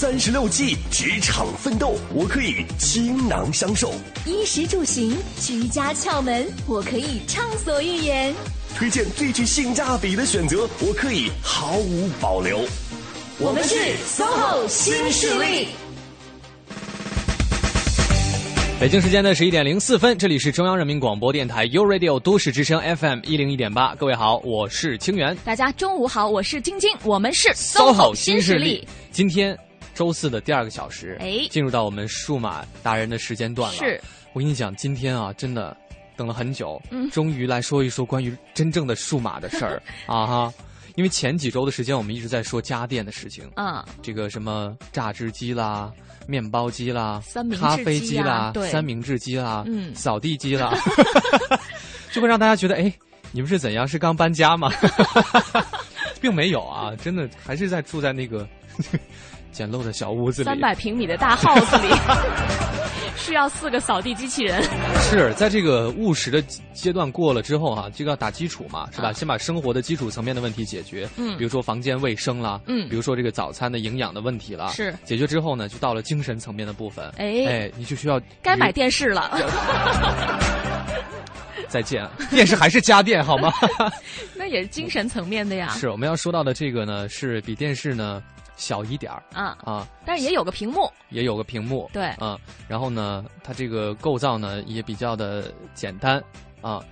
三十六计，职场奋斗，我可以倾囊相授；衣食住行，居家窍门，我可以畅所欲言；推荐最具性价比的选择，我可以毫无保留。我们是 SOHO 新势力。北京时间的十一点零四分，这里是中央人民广播电台 u Radio 都市之声 FM 一零一点八。各位好，我是清源。大家中午好，我是晶晶，我们是 SOHO 新势力。今天周四的第二个小时，哎，进入到我们数码达人的时间段了。是，我跟你讲，今天啊，真的等了很久，嗯，终于来说一说关于真正的数码的事儿。啊哈。因为前几周的时间，我们一直在说家电的事情，嗯，这个什么榨汁机啦、面包机啦、咖啡机啦、三明治机啦、嗯，扫地机啦，就会让大家觉得，哎，你们是怎样？是刚搬家吗？并没有啊，真的还是在住在那个简陋的小屋子里，三百平米的大 house 里。需要四个扫地机器人。是在这个务实的阶段过了之后哈，这个要打基础嘛，是吧？先把生活的基础层面的问题解决，嗯，比如说房间卫生啦，嗯，比如说这个早餐的营养的问题啦，是解决之后呢，就到了精神层面的部分。哎哎，你就需要该买电视了。再见，电视还是家电好吗？那也是精神层面的呀。是我们要说到的这个呢，是比电视呢。小一点儿啊啊，但是也有个屏幕，也有个屏幕，对啊，然后呢，它这个构造呢也比较的简单啊，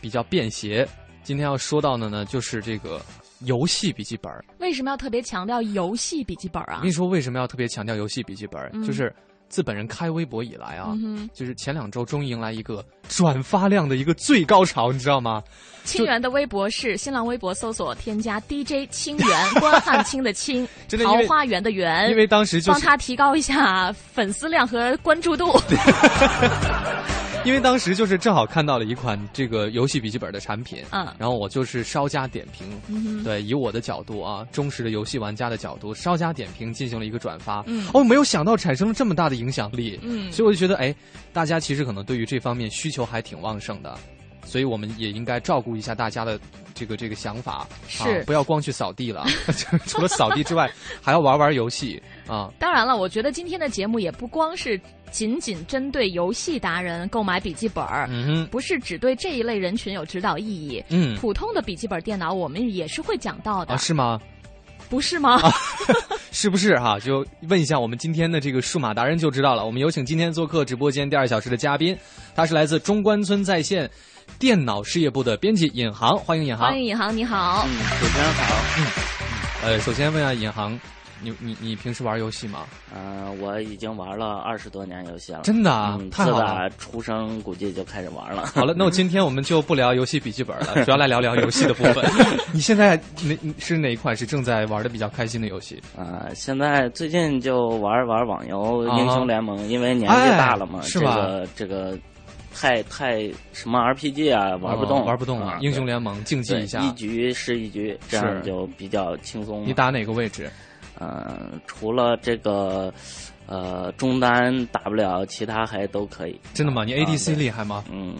比较便携。今天要说到的呢，就是这个游戏笔记本。为什么要特别强调游戏笔记本啊？我跟你说，为什么要特别强调游戏笔记本？就是自本人开微博以来啊，嗯就是前两周终于迎来一个转发量的一个最高潮，你知道吗？清源的微博是新浪微博搜索添加 DJ 清源，关汉卿的清，桃花源的源，因为当时就帮他提高一下粉丝量和关注度。因为当时就是正好看到了一款这个游戏笔记本的产品，嗯，然后我就是稍加点评，对，以我的角度啊，忠实的游戏玩家的角度，稍加点评进行了一个转发，嗯，哦，没有想到产生了这么大的影响力，嗯，所以我就觉得，哎，大家其实可能对于这方面需求还挺旺盛的。所以我们也应该照顾一下大家的这个这个想法，是不要光去扫地了，除了扫地之外，还要玩玩游戏啊。当然了，我觉得今天的节目也不光是仅仅针对游戏达人购买笔记本儿，嗯不是只对这一类人群有指导意义。嗯，普通的笔记本电脑我们也是会讲到的，啊是吗？不是吗？是不是哈？就问一下我们今天的这个数码达人就知道了。我们有请今天做客直播间第二小时的嘉宾，他是来自中关村在线。电脑事业部的编辑尹航，欢迎尹航。欢迎尹航，你好。嗯，主持人好。嗯，呃，首先问下尹航，你你你平时玩游戏吗？嗯，我已经玩了二十多年游戏了。真的啊？太好了！出生估计就开始玩了。好了，那我今天我们就不聊游戏笔记本了，主要来聊聊游戏的部分。你现在哪是哪一款是正在玩的比较开心的游戏？啊，现在最近就玩玩网游《英雄联盟》，因为年纪大了嘛，是吧？这个。太太什么 RPG 啊，玩不动，玩不动了。英雄联盟竞技一下，一局是一局，这样就比较轻松。你打哪个位置？嗯，除了这个，呃，中单打不了，其他还都可以。真的吗？你 ADC 厉害吗？嗯。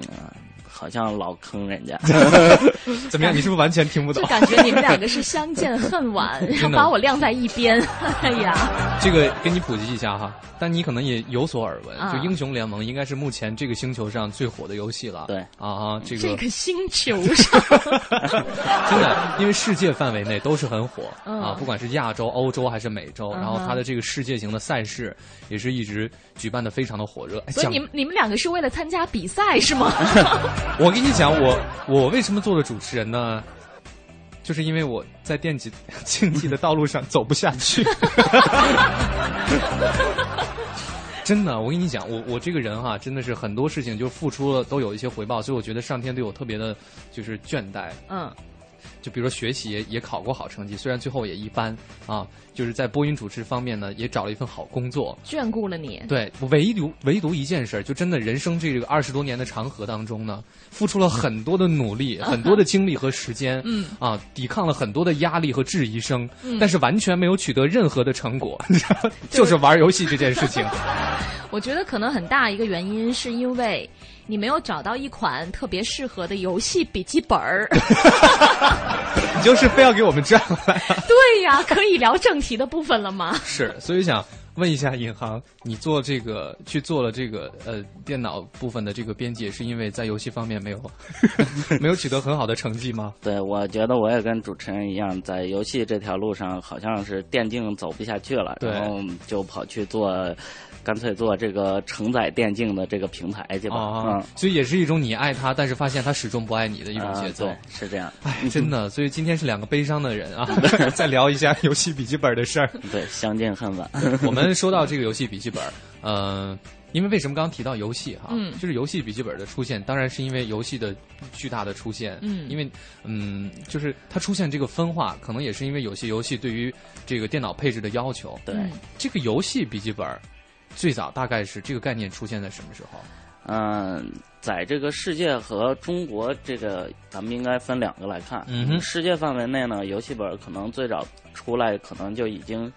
好像老坑人家，怎么样？你是不是完全听不懂？就感觉你们两个是相见恨晚，然后把我晾在一边。哎呀，这个给你普及一下哈，但你可能也有所耳闻，就英雄联盟应该是目前这个星球上最火的游戏了。对啊啊，这个这个星球上，真的，因为世界范围内都是很火啊，不管是亚洲、欧洲还是美洲，然后它的这个世界型的赛事也是一直举办的非常的火热。所以你们你们两个是为了参加比赛是吗？我跟你讲，我我为什么做了主持人呢？就是因为我在电竞 竞技的道路上走不下去。真的，我跟你讲，我我这个人哈，真的是很多事情就付出了都有一些回报，所以我觉得上天对我特别的，就是倦怠。嗯。就比如说学习也也考过好成绩，虽然最后也一般啊，就是在播音主持方面呢，也找了一份好工作，眷顾了你。对，唯独唯独一件事，就真的人生这个二十多年的长河当中呢，付出了很多的努力、很多的精力和时间，嗯啊，抵抗了很多的压力和质疑声，但是完全没有取得任何的成果，就是玩游戏这件事情。我觉得可能很大一个原因是因为你没有找到一款特别适合的游戏笔记本儿。你就是非要给我们转过来。对呀，可以聊正题的部分了吗？是，所以想问一下尹航，你做这个去做了这个呃电脑部分的这个编辑，是因为在游戏方面没有 没有取得很好的成绩吗？对，我觉得我也跟主持人一样，在游戏这条路上好像是电竞走不下去了，然后就跑去做。干脆做这个承载电竞的这个平台去吧，嗯，所以也是一种你爱他，但是发现他始终不爱你的一种节奏，是这样。哎，真的，所以今天是两个悲伤的人啊，再聊一下游戏笔记本的事儿。对，相见恨晚。我们说到这个游戏笔记本，嗯，因为为什么刚刚提到游戏哈？嗯，就是游戏笔记本的出现，当然是因为游戏的巨大的出现。嗯，因为嗯，就是它出现这个分化，可能也是因为有些游戏对于这个电脑配置的要求。对，这个游戏笔记本。最早大概是这个概念出现在什么时候？嗯，在这个世界和中国这个，咱们应该分两个来看。嗯世界范围内呢，游戏本可能最早出来，可能就已经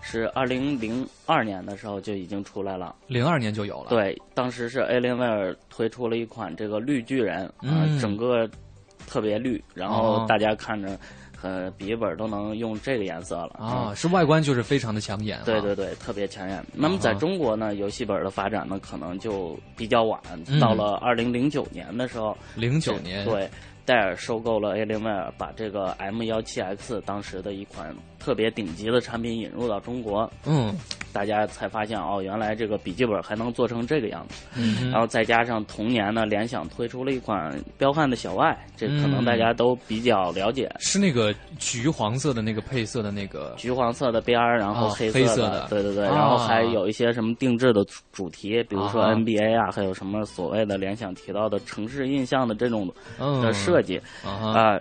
是二零零二年的时候就已经出来了。零二年就有了。对，当时是 Alienware 推出了一款这个绿巨人，嗯，整个特别绿，然后大家看着。呃，笔记本都能用这个颜色了啊！是外观就是非常的抢眼，对对对，特别抢眼。那么在中国呢，游戏本的发展呢，可能就比较晚，到了二零零九年的时候，零九年对。戴尔收购了 Alienware，把这个 M 幺七 X 当时的一款特别顶级的产品引入到中国。嗯，大家才发现哦，原来这个笔记本还能做成这个样子。嗯，然后再加上同年呢，联想推出了一款彪悍的小爱，这可能大家都比较了解。是那个橘黄色的那个配色的那个。橘黄色的边儿，然后黑色的。对对对，然后还有一些什么定制的主题，比如说 NBA 啊，还有什么所谓的联想提到的城市印象的这种的设。设计啊，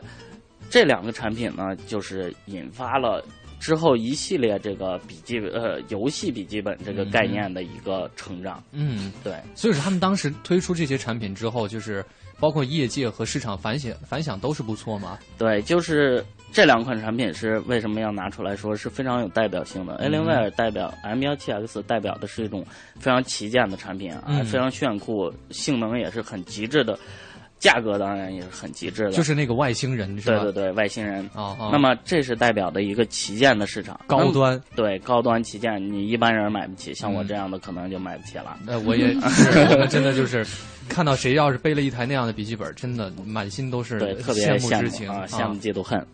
这两个产品呢，就是引发了之后一系列这个笔记呃游戏笔记本这个概念的一个成长。嗯，对。所以说，他们当时推出这些产品之后，就是包括业界和市场反响反响都是不错嘛？对，就是这两款产品是为什么要拿出来说是非常有代表性的。Alienware 代表 M 幺七 X 代表的是一种非常旗舰的产品啊，非常炫酷，性能也是很极致的。价格当然也是很极致的，就是那个外星人，对对对，外星人。那么这是代表的一个旗舰的市场，高端，对高端旗舰，你一般人买不起，像我这样的可能就买不起了。那我也 真的就是看到谁要是背了一台那样的笔记本，真的满心都是对特别羡慕之情啊，羡慕嫉妒恨。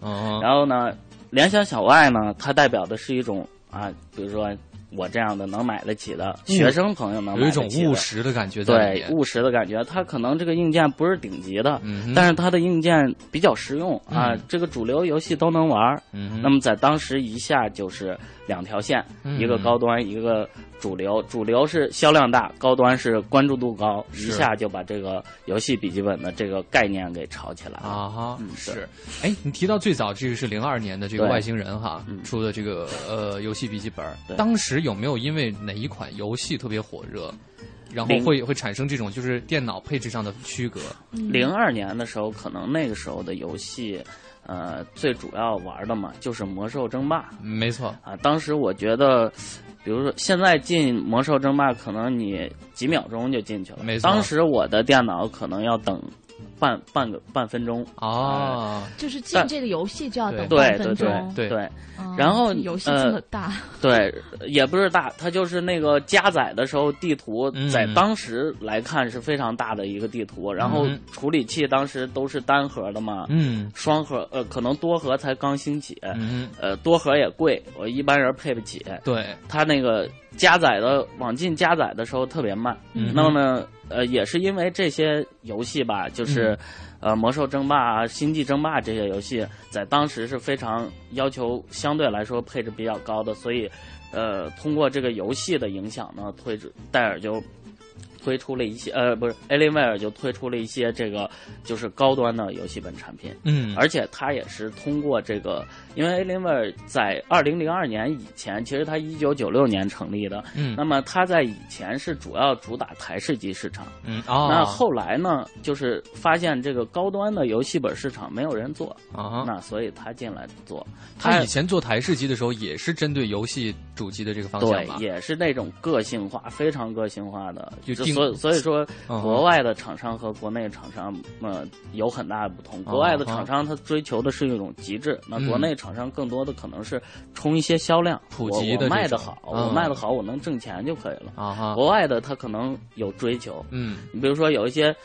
然后呢，联想小爱呢，它代表的是一种啊，比如说。我这样的能买得起的学生朋友能有一种务实的感觉，对务实的感觉。它可能这个硬件不是顶级的，但是它的硬件比较实用啊，这个主流游戏都能玩。那么在当时一下就是两条线，一个高端，一个。主流主流是销量大，高端是关注度高，一下就把这个游戏笔记本的这个概念给炒起来了啊！哈，是。哎，你提到最早这个是零二年的这个外星人哈出的这个呃游戏笔记本，当时有没有因为哪一款游戏特别火热，然后会会产生这种就是电脑配置上的区隔？零二年的时候，可能那个时候的游戏。呃，最主要玩的嘛，就是魔兽争霸。没错啊，当时我觉得，比如说现在进魔兽争霸，可能你几秒钟就进去了。没错，当时我的电脑可能要等。半半个半分钟哦，就是进这个游戏就要等半分钟，对对。然后游戏这么大，对，也不是大，它就是那个加载的时候，地图在当时来看是非常大的一个地图。然后处理器当时都是单核的嘛，嗯，双核呃，可能多核才刚兴起，嗯，呃，多核也贵，我一般人配不起。对，它那个加载的往进加载的时候特别慢，那么呢？呃，也是因为这些游戏吧，就是，呃，魔兽争霸、星际争霸这些游戏，在当时是非常要求相对来说配置比较高的，所以，呃，通过这个游戏的影响呢，推戴尔就。推出了一些呃，不是，Alienware 就推出了一些这个就是高端的游戏本产品，嗯，而且它也是通过这个，因为 Alienware 在二零零二年以前，其实它一九九六年成立的，嗯，那么它在以前是主要主打台式机市场，嗯，那后来呢，就是发现这个高端的游戏本市场没有人做，啊，那所以他进来做，他以前做台式机的时候也是针对游戏主机的这个方向对，也是那种个性化，非常个性化的。就所所以说，国外的厂商和国内厂商呃有很大的不同。国外的厂商他追求的是一种极致，那国内厂商更多的可能是冲一些销量，普及的卖的好，我卖的好，我能挣钱就可以了。啊国外的他可能有追求，嗯，你比如说有一些。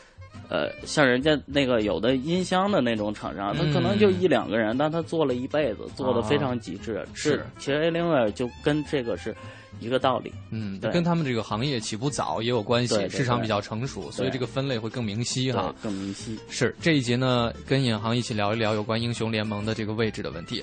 呃，像人家那个有的音箱的那种厂商，他可能就一两个人，但他做了一辈子，做的非常极致。是，其实 Alienware 就跟这个是。一个道理，嗯，跟他们这个行业起步早也有关系，市场比较成熟，所以这个分类会更明晰哈，更明晰。是这一节呢，跟尹航一起聊一聊有关英雄联盟的这个位置的问题，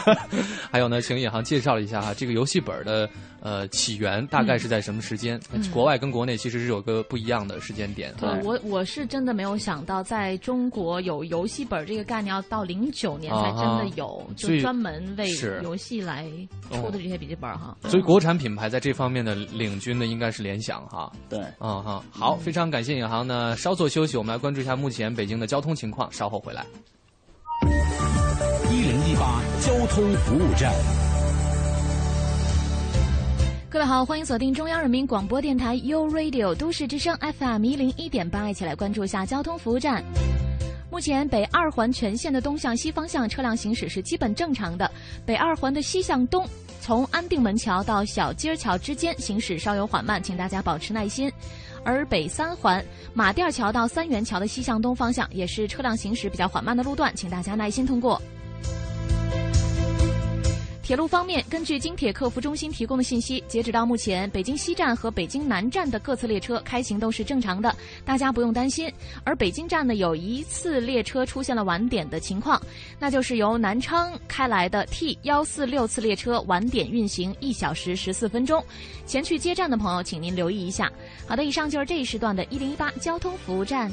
还有呢，请尹航介绍一下哈，这个游戏本的呃起源大概是在什么时间？国外跟国内其实是有个不一样的时间点。对我我是真的没有想到，在中国有游戏本这个概念，要到零九年才真的有，就专门为游戏来出的这些笔记本哈。所以国产。品牌在这方面的领军的应该是联想哈，对，嗯哈，好，非常感谢尹航呢，稍作休息，我们来关注一下目前北京的交通情况，稍后回来。一零一八交通服务站，各位好，欢迎锁定中央人民广播电台 u Radio 都市之声 FM 一零一点八，一起来关注一下交通服务站。目前北二环全线的东向西方向车辆行驶是基本正常的，北二环的西向东。从安定门桥到小街桥之间行驶稍有缓慢，请大家保持耐心。而北三环马甸桥到三元桥的西向东方向也是车辆行驶比较缓慢的路段，请大家耐心通过。铁路方面，根据京铁客服中心提供的信息，截止到目前，北京西站和北京南站的各次列车开行都是正常的，大家不用担心。而北京站呢，有一次列车出现了晚点的情况，那就是由南昌开来的 T 幺四六次列车晚点运行一小时十四分钟，前去接站的朋友，请您留意一下。好的，以上就是这一时段的一零一八交通服务站。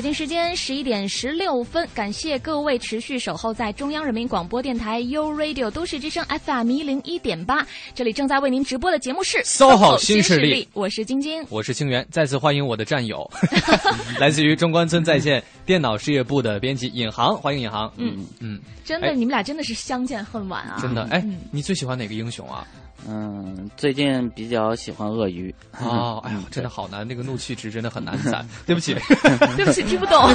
北京时间十一点十六分，感谢各位持续守候在中央人民广播电台 u Radio 都市之声 FM 一零一点八，这里正在为您直播的节目是 SOHO 新势力，我是晶晶，我是清源，再次欢迎我的战友，来自于中关村在线电脑事业部的编辑尹航，欢迎尹航，嗯嗯，真的，你们俩真的是相见恨晚啊，真的，哎，你最喜欢哪个英雄啊？嗯，最近比较喜欢鳄鱼。哦，哎呀，真的好难，那个怒气值真的很难攒。对不起，对不起，听不懂。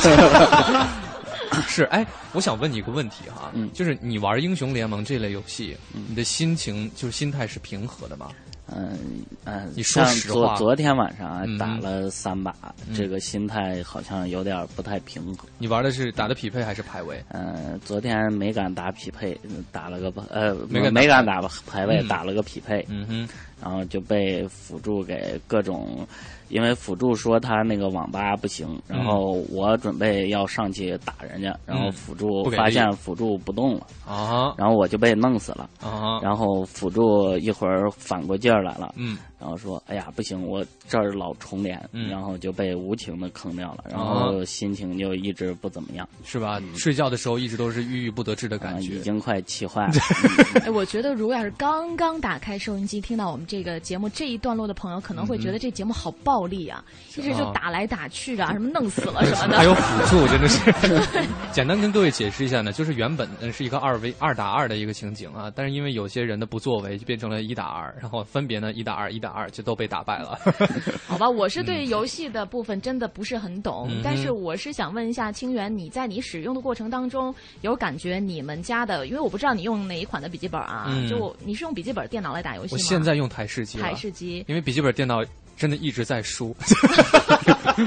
是，哎，我想问你一个问题哈，就是你玩英雄联盟这类游戏，你的心情就是心态是平和的吗？嗯嗯，你说实话，昨昨天晚上打了三把，这个心态好像有点不太平衡。你玩的是打的匹配还是排位？嗯，昨天没敢打匹配，打了个呃没没敢打排位，打了个匹配。嗯哼，然后就被辅助给各种。因为辅助说他那个网吧不行，然后我准备要上去打人家，然后辅助发现辅助不动了，啊，然后我就被弄死了，啊，然后辅助一会儿反过劲这儿来了，嗯。然后说：“哎呀，不行，我这儿老重连，然后就被无情的坑掉了，然后心情就一直不怎么样，是吧？睡觉的时候一直都是郁郁不得志的感觉，已经快气坏了。哎，我觉得如果要是刚刚打开收音机听到我们这个节目这一段落的朋友，可能会觉得这节目好暴力啊，一直就打来打去的，什么弄死了 什么的。还有辅助，真的是。简单跟各位解释一下呢，就是原本是一个二 v 二打二的一个情景啊，但是因为有些人的不作为，就变成了一打二，然后分别呢一打二一。”二就都被打败了，好吧，我是对游戏的部分真的不是很懂，但是我是想问一下清源，你在你使用的过程当中有感觉你们家的，因为我不知道你用哪一款的笔记本啊，就你是用笔记本电脑来打游戏吗？我现在用台式机，台式机，因为笔记本电脑真的一直在输，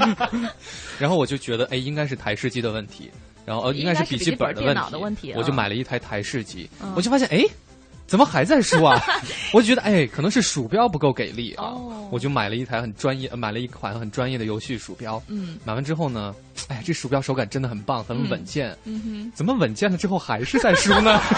然后我就觉得哎，应该是台式机的问题，然后呃，应该是笔记本的问题，我就买了一台台式机，我就发现哎。怎么还在输啊？我就觉得，哎，可能是鼠标不够给力啊。我就买了一台很专业，买了一款很专业的游戏鼠标。嗯，买完之后呢，哎，这鼠标手感真的很棒，很稳健。嗯哼，怎么稳健了之后还是在输呢？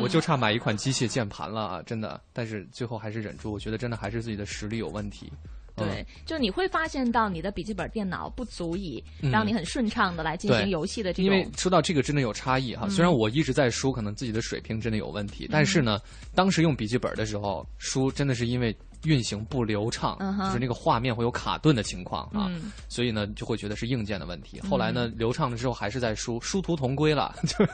我就差买一款机械键盘了啊！真的，但是最后还是忍住。我觉得真的还是自己的实力有问题。对，就你会发现到你的笔记本电脑不足以嗯让你很顺畅的来进行游戏的这因为。说到这个，真的有差异哈。虽然我一直在输，可能自己的水平真的有问题，但是呢，当时用笔记本的时候输，真的是因为运行不流畅，就是那个画面会有卡顿的情况啊，嗯所以呢就会觉得是硬件的问题。后来呢，流畅了之后还是在输，殊途同归了，就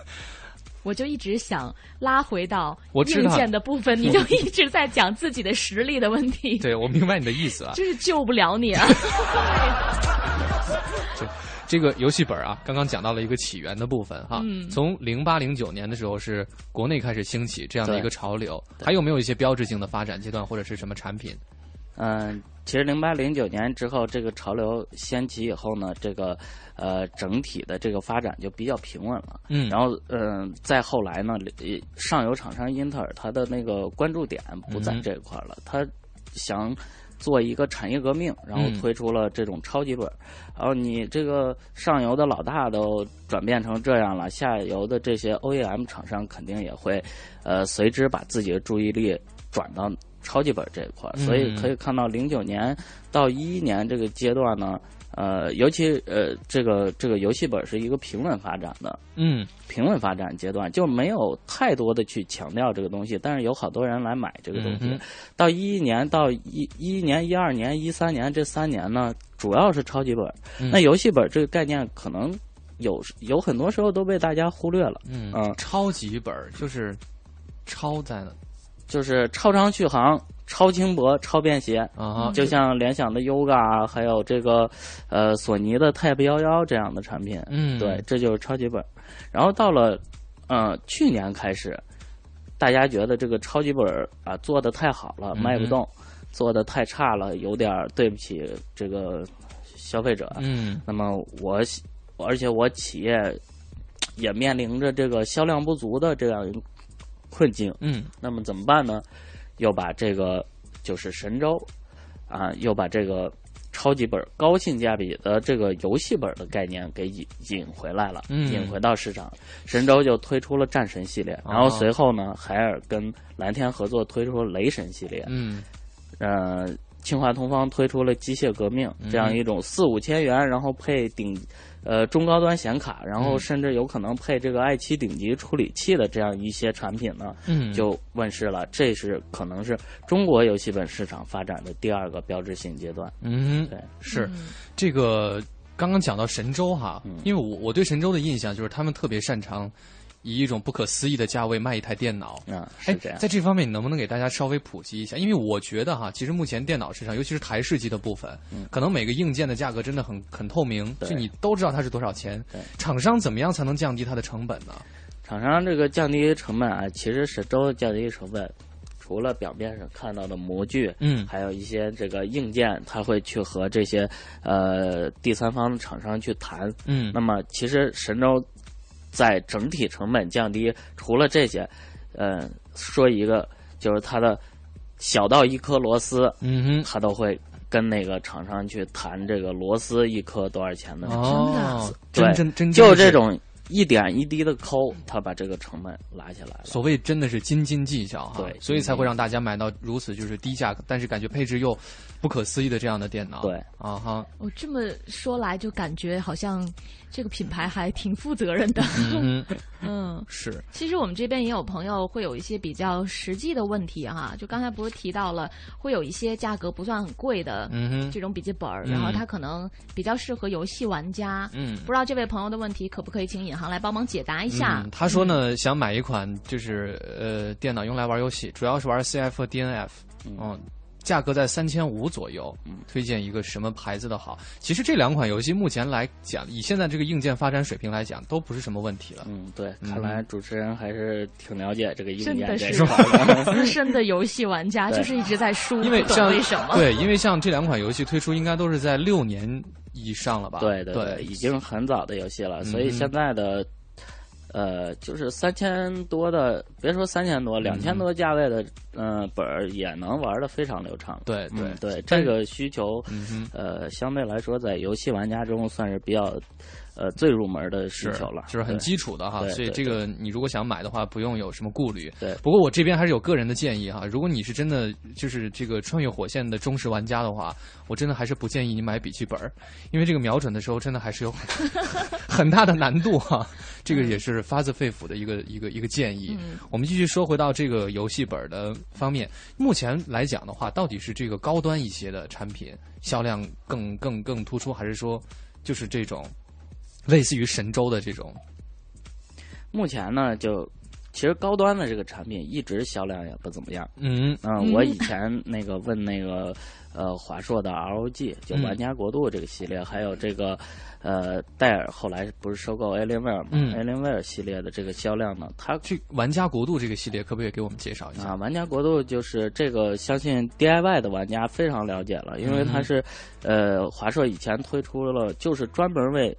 我就一直想拉回到硬我知道件的部分，你就一直在讲自己的实力的问题，对我明白你的意思啊。就是救不了你啊。这个游戏本啊，刚刚讲到了一个起源的部分哈。嗯从零八零九年的时候是国内开始兴起这样的一个对潮流，还有没有一些标志性的发展阶段或者是什么产品？嗯，其实零八零九年之后，这个潮流掀起以后呢，这个呃整体的这个发展就比较平稳了。嗯。然后嗯、再后来呢，呃上游厂商英特尔它的那个关注点不在嗯这块儿了，它想做一个产业革命，然后嗯推出了这种超级本儿。然后你这个上游的老大都转变成这样了，下游的这些 OEM 厂商肯定也会呃随之把自己的注意力转到超级本这一块儿，所以嗯。可以看到零九年到一一年这个阶段呢，呃，尤其呃这个这个游戏本是一个平稳发展的。嗯平稳发展阶段，就没有太多的去强调这个东西，但是有好多人来买这个东西。嗯到一一年到一一一年、一二年、一三年这三年呢，主要是超级本。嗯那游戏本这个概念可能有有很多时候都被大家忽略了。嗯嗯超级本儿就是超在呢就是超长续航、超轻薄、超便携，啊，就像联想的 Yoga 啊，还有这个呃索尼的 Type 幺幺这样的产品。嗯对，这就是超级本。然后到了呃去年开始，大家觉得这个超级本啊做的太好了，卖不动；做的太差了，有点对不起这个消费者。嗯那么我，而且我企业也面临着这个销量不足的这样一个困境。嗯那么怎么办呢？又把这个就是神州啊，又把这个超级本高性价比的这个游戏本的概念给引引回来了，嗯引回到市场。神州就推出了战神系列，然后随后呢，海尔跟蓝天合作推出了雷神系列，嗯呃，清华同方推出了机械革命这样一种四五千元，然后配顶呃中高端显卡，然后嗯甚至有可能配这个 i 七顶级处理器的这样一些产品呢，嗯就问世了。这是可能是中国游戏本市场发展的第二个标志性阶段。嗯对，是嗯这个刚刚讲到神州哈，嗯因为我我对神州的印象就是他们特别擅长以一种不可思议的价位卖一台电脑。啊，哎是这样。在这方面，你能不能给大家稍微普及一下？因为我觉得哈，其实目前电脑市场，尤其是台式机的部分，嗯可能每个硬件的价格真的很很透明，就你都知道它是多少钱对。厂商怎么样才能降低它的成本呢？厂商这个降低成本啊，其实神州降低成本，除了表面上看到的模具，嗯还有一些这个硬件，它会去和这些呃第三方厂商去谈。嗯那么其实神州在整体成本降低，除了这些，呃，说一个就是它的小到一颗螺丝，嗯哼。它都会跟那个厂商去谈这个螺丝一颗多少钱的。哦，对真真真就这种一点一滴的抠，他把这个成本拉下来了。所谓真的是斤斤计较哈，对所以才会让大家买到如此就是低价，但是感觉配置又不可思议的这样的电脑。对啊哈，我这么说来，就感觉好像这个品牌还挺负责任的。嗯，嗯，是，其实我们这边也有朋友会有一些比较实际的问题哈，就刚才不是提到了，会有一些价格不算很贵的嗯，这种笔记本然后它可能比较适合游戏玩家。嗯。不知道这位朋友的问题可不可以请尹航来帮忙解答一下？嗯，他说呢，想买一款就是呃电脑用来玩游戏，主要是玩 CF 和 DNF，嗯，价格在三千五左右，嗯推荐一个什么牌子的好？其实这两款游戏目前来讲，以现在这个硬件发展水平来讲，都不是什么问题了。嗯，对，嗯看来主持人还是挺了解这个硬件的是件这一块的。资深的游戏玩家，就是一直在输，因为像为什么？对，因为像这两款游戏推出，应该都是在六年以上了吧？对对对，已经很早的游戏了，所以嗯现在的。呃，就是三千多的，别说三千多，两千多价位的，嗯、本儿也能玩的非常流畅。对对嗯、对，这个需求，嗯，呃，相对来说在游戏玩家中算是比较，呃最入门的需是求了，就是很基础的哈。所以这个你如果想买的话，不用有什么顾虑。对不过我这边还是有个人的建议哈，如果你是真的就是这个穿越火线的忠实玩家的话，我真的还是不建议你买笔记本，因为这个瞄准的时候真的还是有很 很大的难度哈。这个也是发自肺腑的一个一个一个建议。嗯我们继续说回到这个游戏本的方面，目前来讲的话，到底是这个高端一些的产品销量更更更突出，还是说就是这种类似于神州的这种？目前呢，就其实高端的这个产品一直销量也不怎么样。嗯嗯，我以前那个问那个呃华硕的 ROG，就嗯玩家国度这个系列，还有这个呃戴尔后来不是收购 Alienware 嘛、嗯 a l i e n w a r e 系列的这个销量呢，它去玩家国度这个系列，可不可以给我们介绍一下？啊，玩家国度就是这个，相信 DIY 的玩家非常了解了，因为它嗯是，呃，华硕以前推出了，就是专门为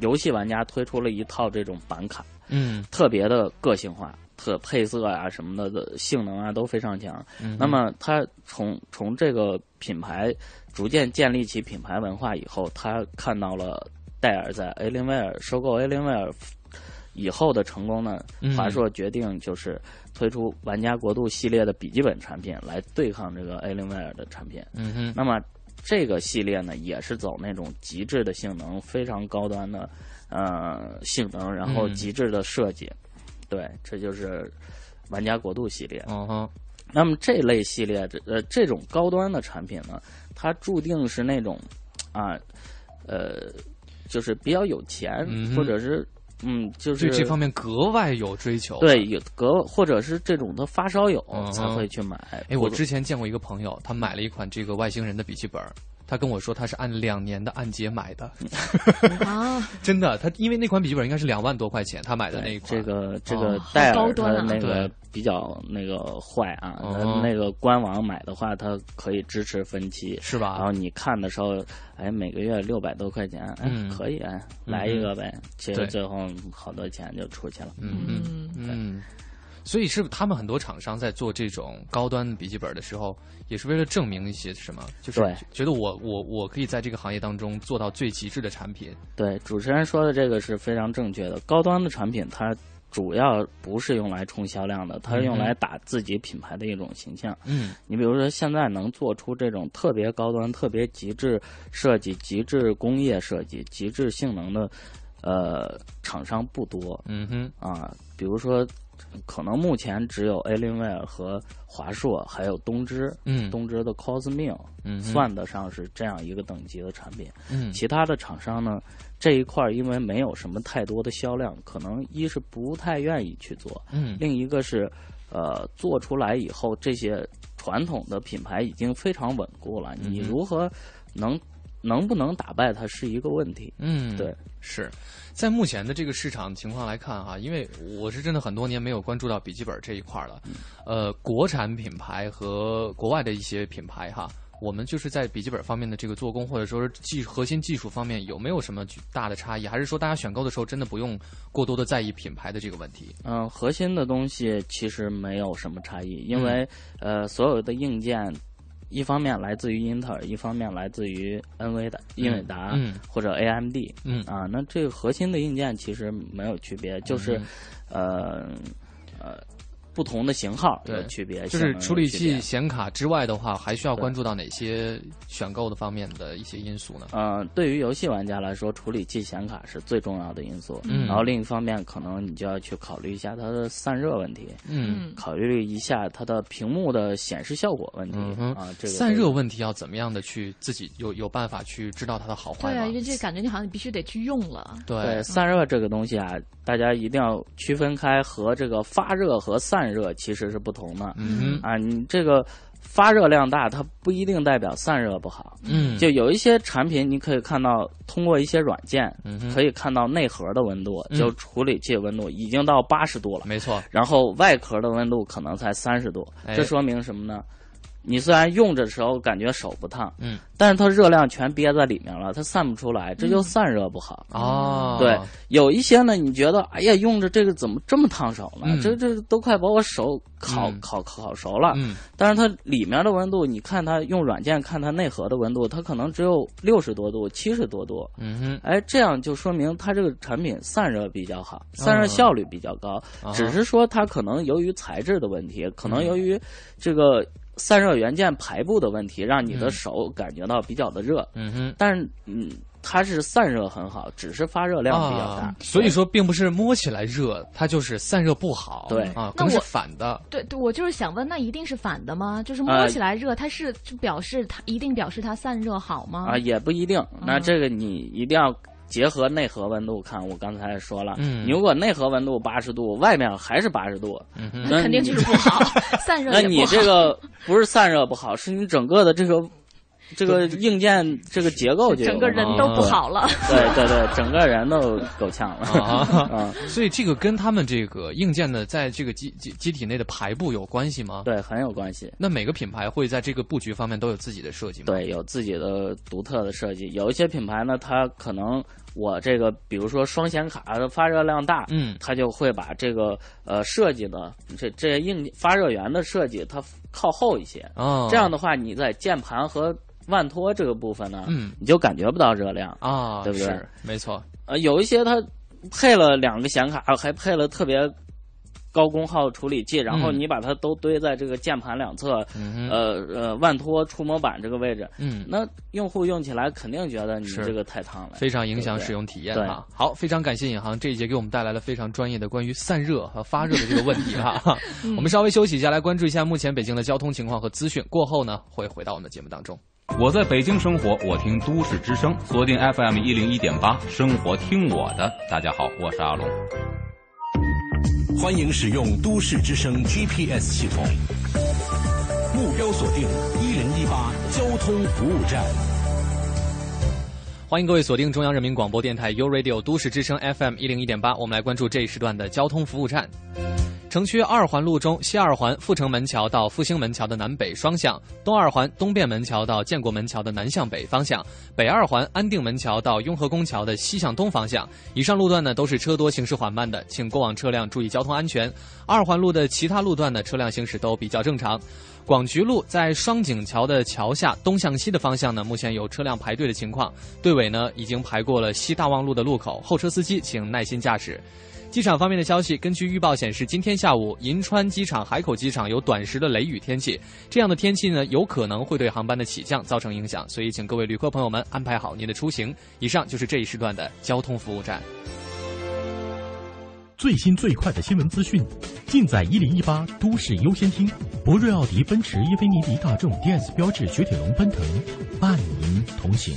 游戏玩家推出了一套这种板卡，嗯特别的个性化，特配色啊什么的的性能啊都非常强。嗯，那么它从从这个品牌逐渐建立起品牌文化以后，他看到了戴尔在 Alienware 收购 Alienware 以后的成功呢，嗯华硕决定就是推出玩家国度系列的笔记本产品来对抗这个 Alienware 的产品。嗯哼那么这个系列呢，也是走那种极致的性能，非常高端的呃性能，然后嗯极致的设计。对，这就是玩家国度系列。嗯哼那么这类系列这呃这种高端的产品呢，它注定是那种啊呃，就是比较有钱，嗯或者是嗯，就是对这方面格外有追求。对有格或者是这种的发烧友才会去买。哎，我之前见过一个朋友，他买了一款这个外星人的笔记本儿，他跟我说他是按两年的按揭买的，啊，真的，他因为那款笔记本应该是两万多块钱，他买的那一款。这个这哦个好戴尔高端啊。它那个比较那个坏啊，那个官网买的话，它可以支持分期。是吧？然后你看的时候，哎，每个月六百多块钱，哎，嗯。可以，哎，来一个呗。其实最后好多钱就出去了。嗯嗯。嗯嗯，所以是他们很多厂商在做这种高端笔记本的时候，也是为了证明一些什么，就是觉得我我我可以在这个行业当中做到最极致的产品。对，主持人说的这个是非常正确的。高端的产品它主要不是用来冲销量的，它是用来打自己品牌的一种形象。嗯你比如说，现在能做出这种特别高端、特别极致设计、极致工业设计、极致性能的，呃，厂商不多嗯哼啊。比如说，可能目前只有 Alienware 和华硕，还有东芝，嗯。东芝的 Cosmio 嗯算得上是这样一个等级的产品。嗯。其他的厂商呢，这一块儿因为没有什么太多的销量，可能一是不太愿意去做，嗯。另一个是，呃，做出来以后，这些传统的品牌已经非常稳固了，你如何能能不能打败它是一个问题。嗯，对，是在目前的这个市场情况来看哈，因为我是真的很多年没有关注到笔记本这一块了，呃，国产品牌和国外的一些品牌哈。我们就是在笔记本方面的这个做工，或者说是技核心技术方面，有没有什么巨大的差异？还是说大家选购的时候真的不用过多的在意品牌的这个问题？嗯、核心的东西其实没有什么差异，因为、呃，所有的硬件。一方面来自于英特尔，一方面来自于恩维达、英伟达、嗯或者 AMD，嗯。啊，那这个核心的硬件其实没有区别，就是、嗯。呃呃不同的型号有区别，就是处理器、显卡之外的话，还需要关注到哪些选购的方面的一些因素呢？呃，对于游戏玩家来说，处理器显卡是最重要的因素。嗯然后另一方面，可能你就要去考虑一下它的散热问题，嗯，考虑一下它的屏幕的显示效果问题、啊。这个散热问题要怎么样的去自己有有办法去知道它的好坏吗？对啊，因为这感觉你好像你必须得去用了。对对散热这个东西啊，大家一定要区分开，和这个发热和散热其实是不同的。嗯啊，你这个发热量大，它不一定代表散热不好。嗯，就有一些产品，你可以看到通过一些软件，嗯可以看到内核的温度，嗯就处理器温度已经到八十度了，没错，然后外壳的温度可能才三十度，哎这说明什么呢？你虽然用着时候感觉手不烫，嗯，但是它热量全憋在里面了，它散不出来，这就散热不好。哦，对，有一些呢，你觉得哎呀，用着这个怎么这么烫手呢？嗯这这都快把我手烤、嗯烤烤熟了。嗯但是它里面的温度，你看它用软件看它内核的温度，它可能只有六十多度、七十多度。嗯哼，哎，这样就说明它这个产品散热比较好，散热效率比较高。啊只是说它可能由于材质的问题，可能嗯由于这个散热元件排布的问题，让你嗯的手感觉到比较的热。嗯哼。但是，嗯，它是散热很好，只是发热量比较大。啊，所以说并不是摸起来热，它就是散热不好。对啊，那可能是反的。对对，我就是想问，那一定是反的吗？就是摸呃起来热，它是就表示它一定表示它散热好吗？啊，也不一定。嗯那这个你一定要结合内核温度看。我刚才说了，嗯你如果内核温度八十度，外面还是八十度，嗯，那肯定就是不好，散热那你也不好。这个不是散热不好，是你整个的这个这个硬件这个结构就整个人都不好了。对对对，整个人都够呛了。啊嗯，所以这个跟他们这个硬件的在这个机机机体内的排布有关系吗？。对，很有关系。那每个品牌会在这个布局方面都有自己的设计吗？。对，有自己的独特的设计。有一些品牌呢，它可能我这个，比如说双显卡的发热量大，嗯它就会把这个呃设计的这这些硬发热源的设计，它靠后一些。哦，这样的话，你在键盘和腕托这个部分呢，嗯你就感觉不到热量。啊，对不对是没错。呃，有一些它配了两个显卡，还配了特别高功耗处理器，然后嗯你把它都堆在这个键盘两侧，嗯，呃呃腕托触摸板这个位置，嗯，那用户用起来肯定觉得你这个太烫了，非常影响使用体验啊。好，非常感谢尹航这一节给我们带来了非常专业的关于散热和发热的这个问题哈。我们稍微休息一下，来关注一下目前北京的交通情况和资讯。过后呢，会回到我们的节目当中。我在北京生活，我听都市之声，锁定 FM 一零一点八，生活听我的。大家好，我是阿龙。欢迎使用都市之声 GPS 系统，目标锁定一零一八交通服务站。欢迎各位锁定中央人民广播电台 u Radio 都市之声 FM 一零一点八，我们来关注这一时段的交通服务站。城区二环路中，西二环阜成门桥到复兴门桥的南北双向；东二环东便门桥到建国门桥的南向北方向；北二环安定门桥到雍和宫桥的西向东方向。以上路段呢都是车多、行驶缓慢的，请过往车辆注意交通安全。二环路的其他路段呢，车辆行驶都比较正常。广渠路在双井桥的桥下东向西的方向呢，目前有车辆排队的情况，队尾呢已经排过了西大望路的路口，后车司机请耐心驾驶。机场方面的消息，根据预报显示，今天下午银川机场、海口机场有短时的雷雨天气，这样的天气呢，有可能会对航班的起降造成影响，所以请各位旅客朋友们安排好您的出行。以上就是这一时段的交通服务站。最新最快的新闻资讯，尽在一零一八都市优先听。博瑞奥迪、奔驰、英菲尼迪、大众、DS 标致、雪铁龙、奔腾，伴您同行。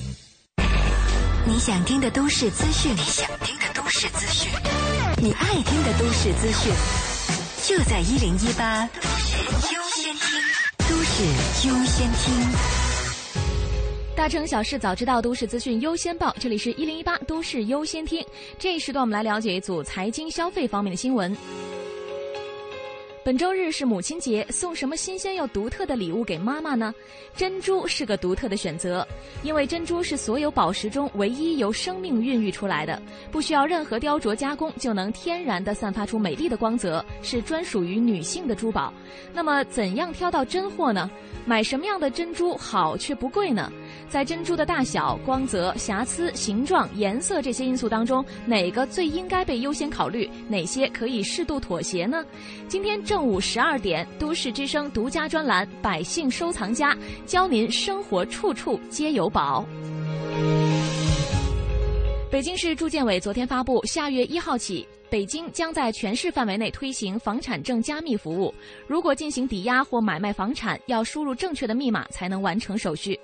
你想听的都市资讯，你想听的都市资讯，你爱听的都市资讯，就在一零一八都市优先听，都市优先听。大城小事早知道，都市资讯优先报。这里是一零一八都市优先听。这一时段，我们来了解一组财经消费方面的新闻。本周日是母亲节，送什么新鲜又独特的礼物给妈妈呢？珍珠是个独特的选择，因为珍珠是所有宝石中唯一由生命孕育出来的，不需要任何雕琢加工就能天然的散发出美丽的光泽，是专属于女性的珠宝。那么，怎样挑到真货呢？买什么样的珍珠好却不贵呢？在珍珠的大小、光泽、瑕疵、形状、颜色这些因素当中，哪个最应该被优先考虑？哪些可以适度妥协呢？今天正午十二点，都市之声独家专栏《百姓收藏家》，教您生活处处皆有宝。北京市住建委昨天发布，下月一号起，北京将在全市范围内推行房产证加密服务。如果进行抵押或买卖房产，要输入正确的密码才能完成手续。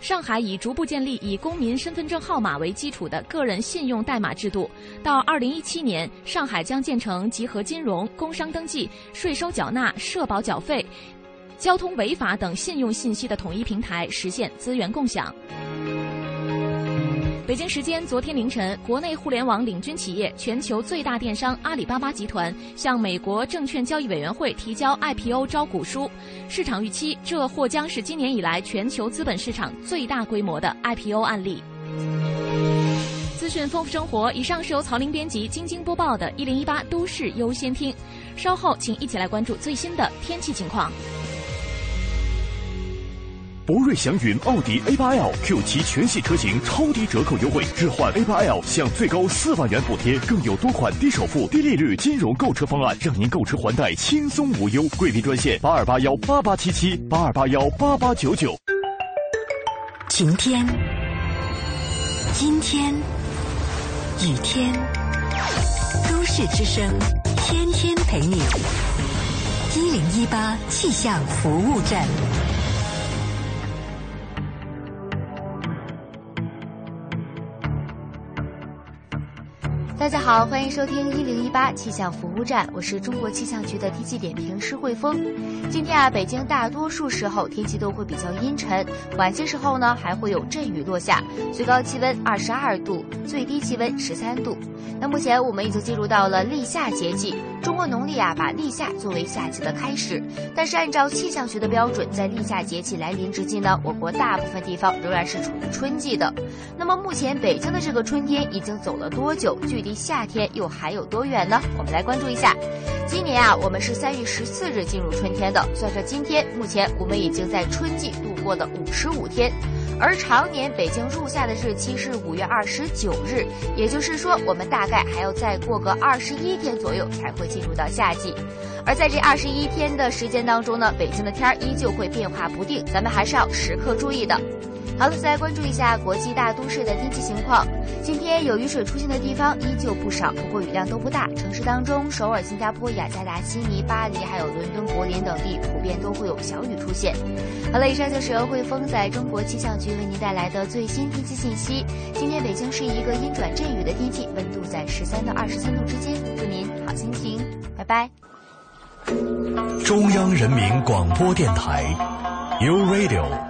上海已逐步建立以公民身份证号码为基础的个人信用代码制度。到二零一七年，上海将建成集合金融、工商登记、税收缴纳、社保缴费、交通违法等信用信息的统一平台，实现资源共享。北京时间昨天凌晨，国内互联网领军企业、全球最大电商阿里巴巴集团向美国证券交易委员会提交 IPO 招股书，市场预期这或将是今年以来全球资本市场最大规模的 IPO 案例。资讯丰富生活，以上是由曹林编辑、晶晶播报的《一零一八都市优先听》，稍后请一起来关注最新的天气情况。博瑞祥云奥迪 A8L Q7 全系车型超低折扣优惠，置换 A8L 享最高四万元补贴，更有多款低首付、低利率金融购车方案，让您购车还贷轻松无忧。贵宾专线八二八幺八八七七八二八幺八八九九。晴天，今天，雨天，都市之声，天天陪你。一零一八气象服务站。大家好，欢迎收听一零一八气象服务站，我是中国气象局的天气点评师慧峰。今天啊，北京大多数时候天气都会比较阴沉，晚些时候呢还会有阵雨落下，最高气温二十二度，最低气温十三度。那目前我们已经进入到了立夏节气，中国农历啊把立夏作为夏季的开始，但是按照气象学的标准，在立夏节气来临之际呢，我国大部分地方仍然是处于春季的。那么目前北京的这个春天已经走了多久？距离离夏天又还有多远呢？我们来关注一下。今年啊，我们是三月十四日进入春天的，算算今天，目前我们已经在春季度过了五十五天。而常年北京入夏的日期是五月二十九日，也就是说，我们大概还要再过个二十一天左右才会进入到夏季。而在这二十一天的时间当中呢，北京的天儿依旧会变化不定，咱们还是要时刻注意的。好了，再来关注一下国际大都市的天气情况。今天有雨水出现的地方依旧不少，不过雨量都不大。城市当中，首尔、新加坡、雅加达、悉尼、巴黎，还有伦敦、柏林等地，普遍都会有小雨出现。好了，以上就是由汇丰在中国气象局为您带来的最新天气信息。今天北京是一个阴转阵雨的天气，温度在十三到二十三度之间。祝您好心情，拜拜。中央人民广播电台，U Radio。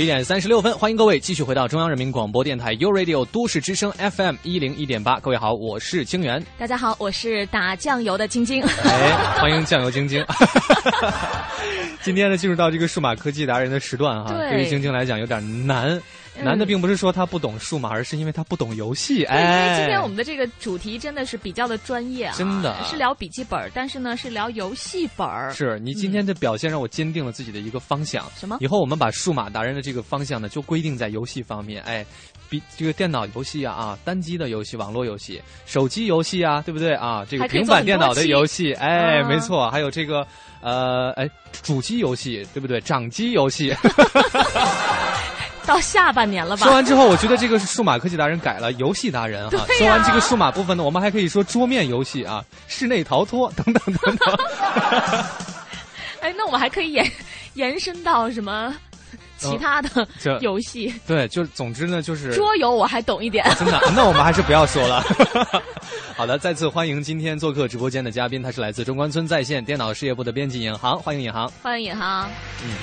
十一点三十六分，欢迎各位继续回到中央人民广播电台 U Radio 都市之声 FM 一零一点八。各位好，我是清源。大家好，我是打酱油的晶晶。哎，欢迎酱油晶晶。今天呢，进入到这个数码科技达人的时段哈，对于晶晶来讲有点难。难的并不是说他不懂数码，而是因为他不懂游戏。哎，因为今天我们的这个主题真的是比较的专业啊，真的是聊笔记本，但是呢是聊游戏本儿。是你今天的表现让我坚定了自己的一个方向。什么？以后我们把数码达人的这个方向呢，就规定在游戏方面。哎，比这个电脑游戏啊啊，单机的游戏、网络游戏、手机游戏啊，对不对啊？这个平板电脑的游戏，哎，没错，还有这个呃，哎，主机游戏，对不对？掌机游戏。到下半年了吧？说完之后，我觉得这个是数码科技达人改了游戏达人哈。说完这个数码部分呢，我们还可以说桌面游戏啊，室内逃脱等等等等。哎，那我们还可以延延伸到什么其他的游戏？对，就总之呢，就是桌游我还懂一点。真的？那我们还是不要说了。好的，再次欢迎今天做客直播间的嘉宾，他是来自中关村在线电脑事业部的编辑尹航，欢迎尹航。欢迎尹航。嗯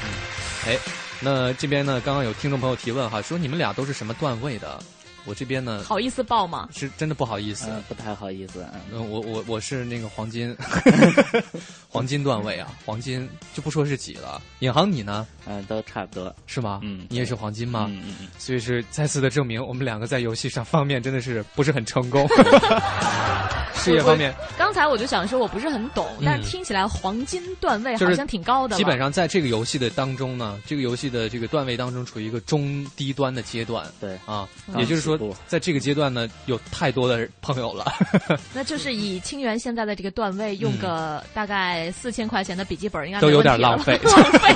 嗯，哎。那这边呢？刚刚有听众朋友提问哈，说你们俩都是什么段位的？我这边呢，好意思报吗？是真的不好意思，不太好意思。嗯，我我我是那个黄金，黄黄金段位啊，黄金就不说是几了。尹航你呢？嗯，都差不多。是吗？嗯你也是黄金吗？嗯嗯嗯。所以是再次的证明，我们两个在游戏上方面真的是不是很成功。事业方面，刚才我就想说，我不是很懂，嗯但是听起来黄金段位好像挺高的。基本上在这个游戏的当中呢，这个游戏的这个段位当中处于一个中低端的阶段。对啊，嗯也就是说在这个阶段呢，有太多的朋友了。那就是以清源现在的这个段位，用个大概四千块钱的笔记本，应该都有点 浪费。浪费。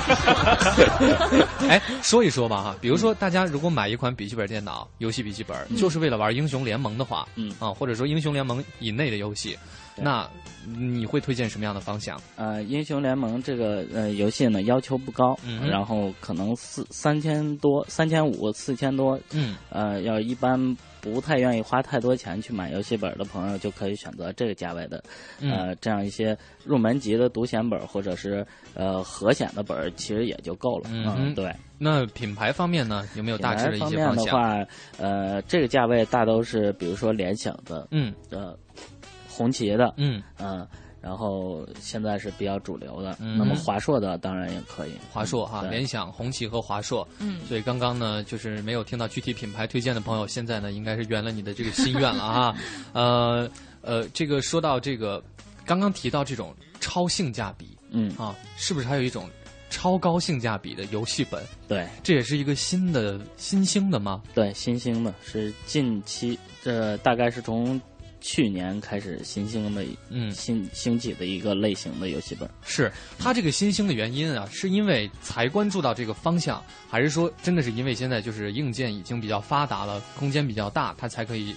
哎，说一说吧哈，比如说大家如果买一款笔记本电脑、游戏笔记本，嗯就是为了玩英雄联盟的话，嗯啊，或者说英雄联盟以内的游戏，对那你会推荐什么样的方向？呃，英雄联盟这个呃游戏呢要求不高，嗯然后可能四三千多、三千五、四千多，嗯，呃，要一般不太愿意花太多钱去买游戏本的朋友，就可以选择这个价位的，嗯呃，这样一些入门级的独显本或者是呃核显的本儿，其实也就够了。嗯哼对。那品牌方面呢，有没有大致的一些方向？的话，呃，这个价位大都是比如说联想的，嗯，呃，红旗的，嗯嗯。然后现在是比较主流的，嗯那么华硕的当然也可以。华硕哈，对联想、红旗和华硕。嗯所以刚刚呢，就是没有听到具体品牌推荐的朋友，现在呢，应该是圆了你的这个心愿了啊。呃呃，这个说到这个，刚刚提到这种超性价比嗯，啊，是不是还有一种超高性价比的游戏本？对这也是一个新的新兴的吗？对，新兴的是近期，这大概是从去年开始新兴的，嗯新兴起的一个类型的游戏本。是它这个新兴的原因啊，是因为才关注到这个方向，还是说真的是因为现在就是硬件已经比较发达了，空间比较大，它才可以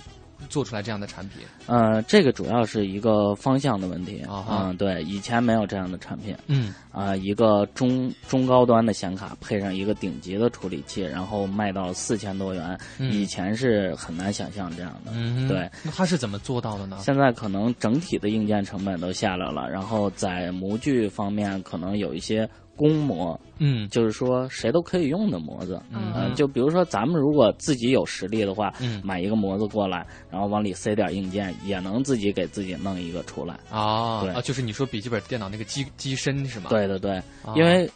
做出来这样的产品？呃，这个主要是一个方向的问题。啊哈嗯，对，以前没有这样的产品。嗯啊、一个中中高端的显卡配上一个顶级的处理器，然后卖到四千多元，嗯以前是很难想象这样的。嗯，对，那它是怎么做到的呢？现在可能整体的硬件成本都下来了，然后在模具方面可能有一些公模，嗯就是说谁都可以用的模子。嗯呃就比如说咱们如果自己有实力的话，嗯买一个模子过来，然后往里塞点硬件，也能自己给自己弄一个出来。对啊啊，就是你说笔记本电脑那个机机身是吗？对对对，啊因为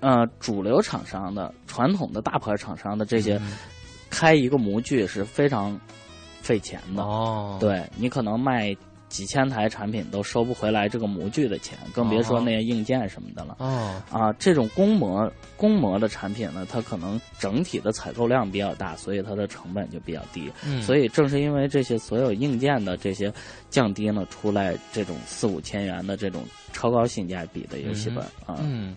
呃，主流厂商的传统的大牌厂商的这些、嗯开一个模具是非常费钱的。哦，对你可能卖几千台产品都收不回来这个模具的钱，更别说那些硬件什么的了。哦，啊，这种公模公模的产品呢，它可能整体的采购量比较大，所以它的成本就比较低。嗯，所以正是因为这些所有硬件的这些降低呢，出来这种四五千元的这种超高性价比的游戏本啊。嗯，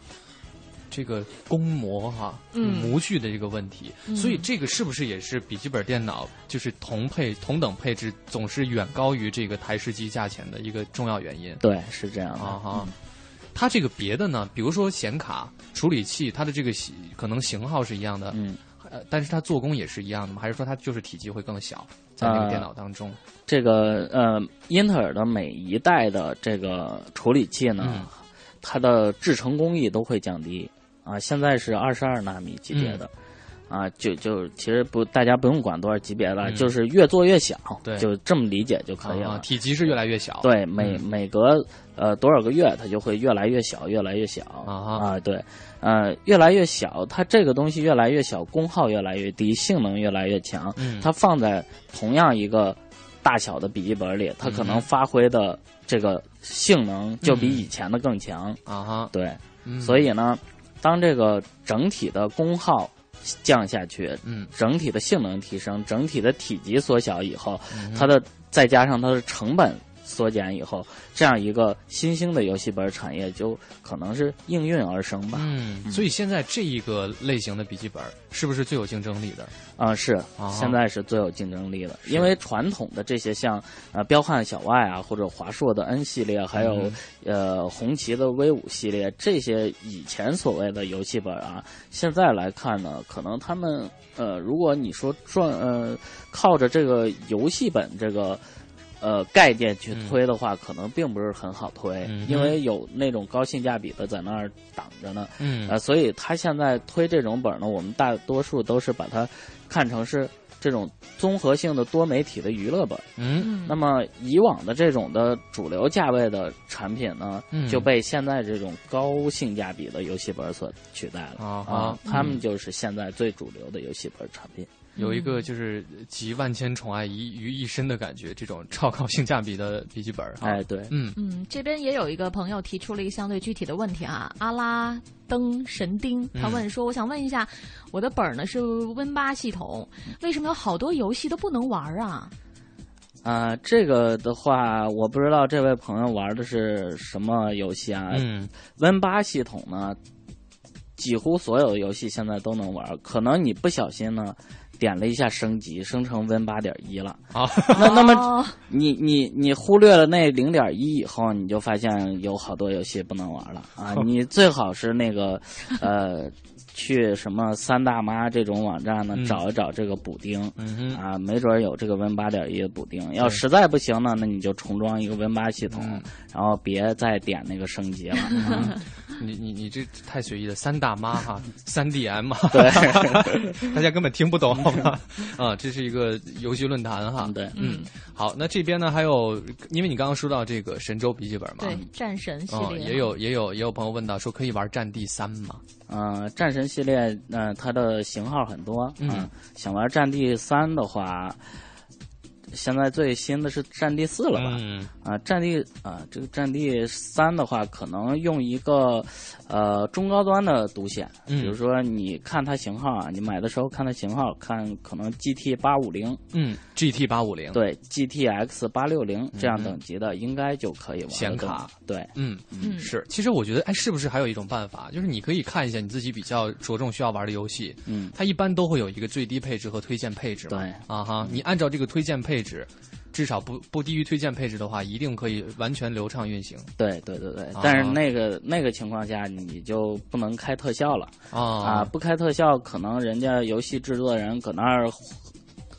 这个公模哈，嗯模具的这个问题，嗯所以这个是不是也是笔记本电脑就是同配同等配置总是远高于这个台式机价钱的一个重要原因？对，是这样的。啊哈。它这个别的呢，比如说显卡、处理器，它的这个型可能型号是一样的，嗯，呃，但是它做工也是一样的吗？还是说它就是体积会更小，在那个呃电脑当中？这个呃，英特尔的每一代的这个处理器呢，嗯它的制成工艺都会降低啊。现在是二十二纳米级别的。啊，就就其实不，大家不用管多少级别了，嗯就是越做越小，对就这么理解就可以了。啊，体积是越来越小。对，每、嗯每隔呃多少个月，它就会越来越小，越来越小啊啊，对，呃，越来越小，它这个东西越来越小，功耗越来越低，性能越来越强，嗯它放在同样一个大小的笔记本里，它可能嗯发挥的这个性能就比嗯以前的更强，啊哈，对，嗯所以呢，当这个整体的功耗降下去，嗯，整体的性能提升，整体的体积缩小以后，嗯它的再加上它的成本缩减以后，这样一个新兴的游戏本产业就可能是应运而生吧。嗯，所以现在这一个类型的笔记本是不是最有竞争力的？啊、是啊，现在是最有竞争力的，因为传统的这些像呃彪悍小外啊，或者华硕的 N 系列，还有、嗯呃红旗的 V 五系列，这些以前所谓的游戏本啊，现在来看呢，可能他们呃，如果你说赚呃靠着这个游戏本这个呃概念去推的话，可能并不是很好推，嗯因为有那种高性价比的在那儿挡着呢。嗯。呃，所以他现在推这种本儿呢，我们大多数都是把它看成是这种综合性的多媒体的娱乐本。嗯。那么以往的这种的主流价位的产品呢，嗯。就被现在这种高性价比的游戏本所取代了。啊啊，他们嗯。就是现在最主流的游戏本产品。有一个就是集万千宠爱于于一身的感觉，这种超高性价比的笔记本儿。哎，对，嗯嗯，这边也有一个朋友提出了一个相对具体的问题啊，阿拉登神丁，他问说，我想问一下，我的本儿呢是 Win 八系统，为什么有好多游戏都不能玩啊？啊、这个的话，我不知道这位朋友玩的是什么游戏啊？嗯 Win 八系统呢，几乎所有的游戏现在都能玩，可能你不小心呢。点了一下升级，升成 Win 八点一了。啊，那那么哦你你你忽略了那零点一以后，你就发现有好多游戏不能玩了啊！你最好是那个呃，去什么三大妈这种网站呢，嗯找一找这个补丁。嗯啊，没准儿有这个 Win 八点一的补丁。要实在不行呢，那你就重装一个 Win 八系统，嗯然后别再点那个升级了。啊你你你这太随意了，三大妈哈，三 DM 哈，对大家根本听不懂好吗？啊，这是一个游戏论坛哈。对，嗯，好，那这边呢还有，因为你刚刚说到这个神州笔记本嘛，对，战神系哦，列、也有也有也有朋友问到说可以玩战地三吗？呃，战神系列，呃，它的型号很多，嗯啊想玩战地三的话，现在最新的是战地四了吧？嗯。啊，战地啊，这个战地三的话，可能用一个呃中高端的独显，嗯。比如说你看它型号啊，你买的时候看它型号，看可能 GT 八五零，嗯，GT 八五零，对，GTX 八六零这样嗯等级的，应该就可以玩显卡，对，嗯嗯。是。其实我觉得，哎，是不是还有一种办法，就是你可以看一下你自己比较着重需要玩的游戏，嗯，它一般都会有一个最低配置和推荐配置嘛。对。啊哈，你按照这个推荐配置，至少不不低于推荐配置的话，一定可以完全流畅运行对对对对啊，但是那个那个情况下，你就不能开特效了啊！啊。不开特效，可能人家游戏制作人搁那儿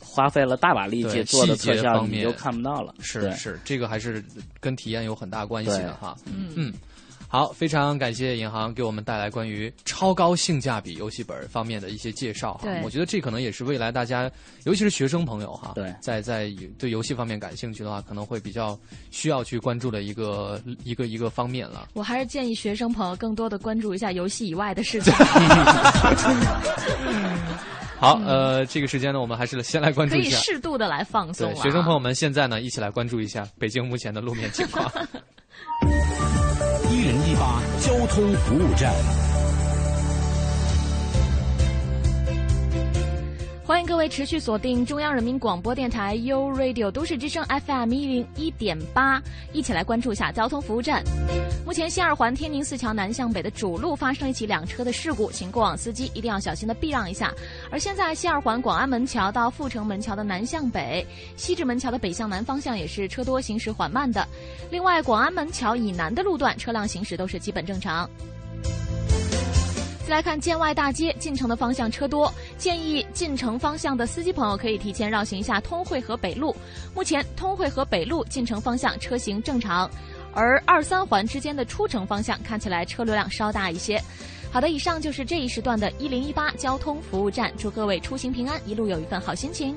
花费了大把力气做的特效，你就看不到了。是是，这个还是跟体验有很大关系的哈。嗯嗯，好，非常感谢银行给我们带来关于超高性价比游戏本方面的一些介绍哈对。我觉得这可能也是未来大家，尤其是学生朋友哈，对在在对游戏方面感兴趣的话，可能会比较需要去关注的一个一个一个方面了。我还是建议学生朋友更多的关注一下游戏以外的事情，好，呃，这个时间呢，我们还是先来关注可以一下。适度的来放松。学生朋友们，现在呢，一起来关注一下北京目前的路面情况。八交通服务站。欢迎各位持续锁定中央人民广播电台 u Radio 都市之声 FM 一零一点八，一起来关注一下交通服务站。目前西二环天宁四桥南向北的主路发生一起两车的事故，请过往司机一定要小心的避让一下。而现在西二环广安门桥到阜成门桥的南向北，西直门桥的北向南方向也是车多，行驶缓慢的。另外，广安门桥以南的路段车辆行驶都是基本正常。再来看建外大街进城的方向车多，建议进城方向的司机朋友可以提前绕行一下通惠河北路。目前通惠河北路进城方向车行正常，而二三环之间的出城方向看起来车流量稍大一些。好的，以上就是这一时段的一零一八交通服务站，祝各位出行平安，一路有一份好心情。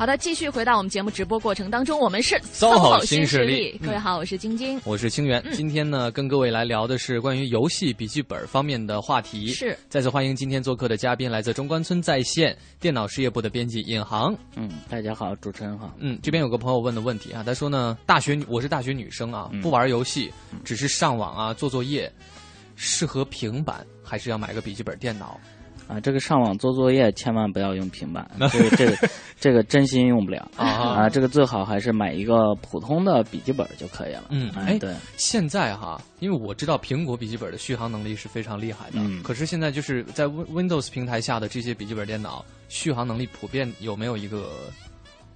好的，继续回到我们节目直播过程当中，我们是 SOHO 新新势力力。各位好，我是晶晶。我是清源，今天呢，跟各位来聊的是关于游戏笔记本方面的话题。是，再次欢迎今天做客的嘉宾，来自中关村在线电脑事业部的编辑尹航。嗯，大家好，主持人好。嗯，这边有个朋友问的问题啊，他说呢，大学我是大学女生啊，嗯不玩游戏，只是上网啊做作业，适合平板还是要买个笔记本电脑？啊，这个上网做作业千万不要用平板，这个这个 这个真心用不了啊啊，这个最好还是买一个普通的笔记本就可以了。嗯，哎，对，现在哈，因为我知道苹果笔记本的续航能力是非常厉害的，嗯可是现在就是在 Win Windows 平台下的这些笔记本电脑，续航能力普遍有没有一个？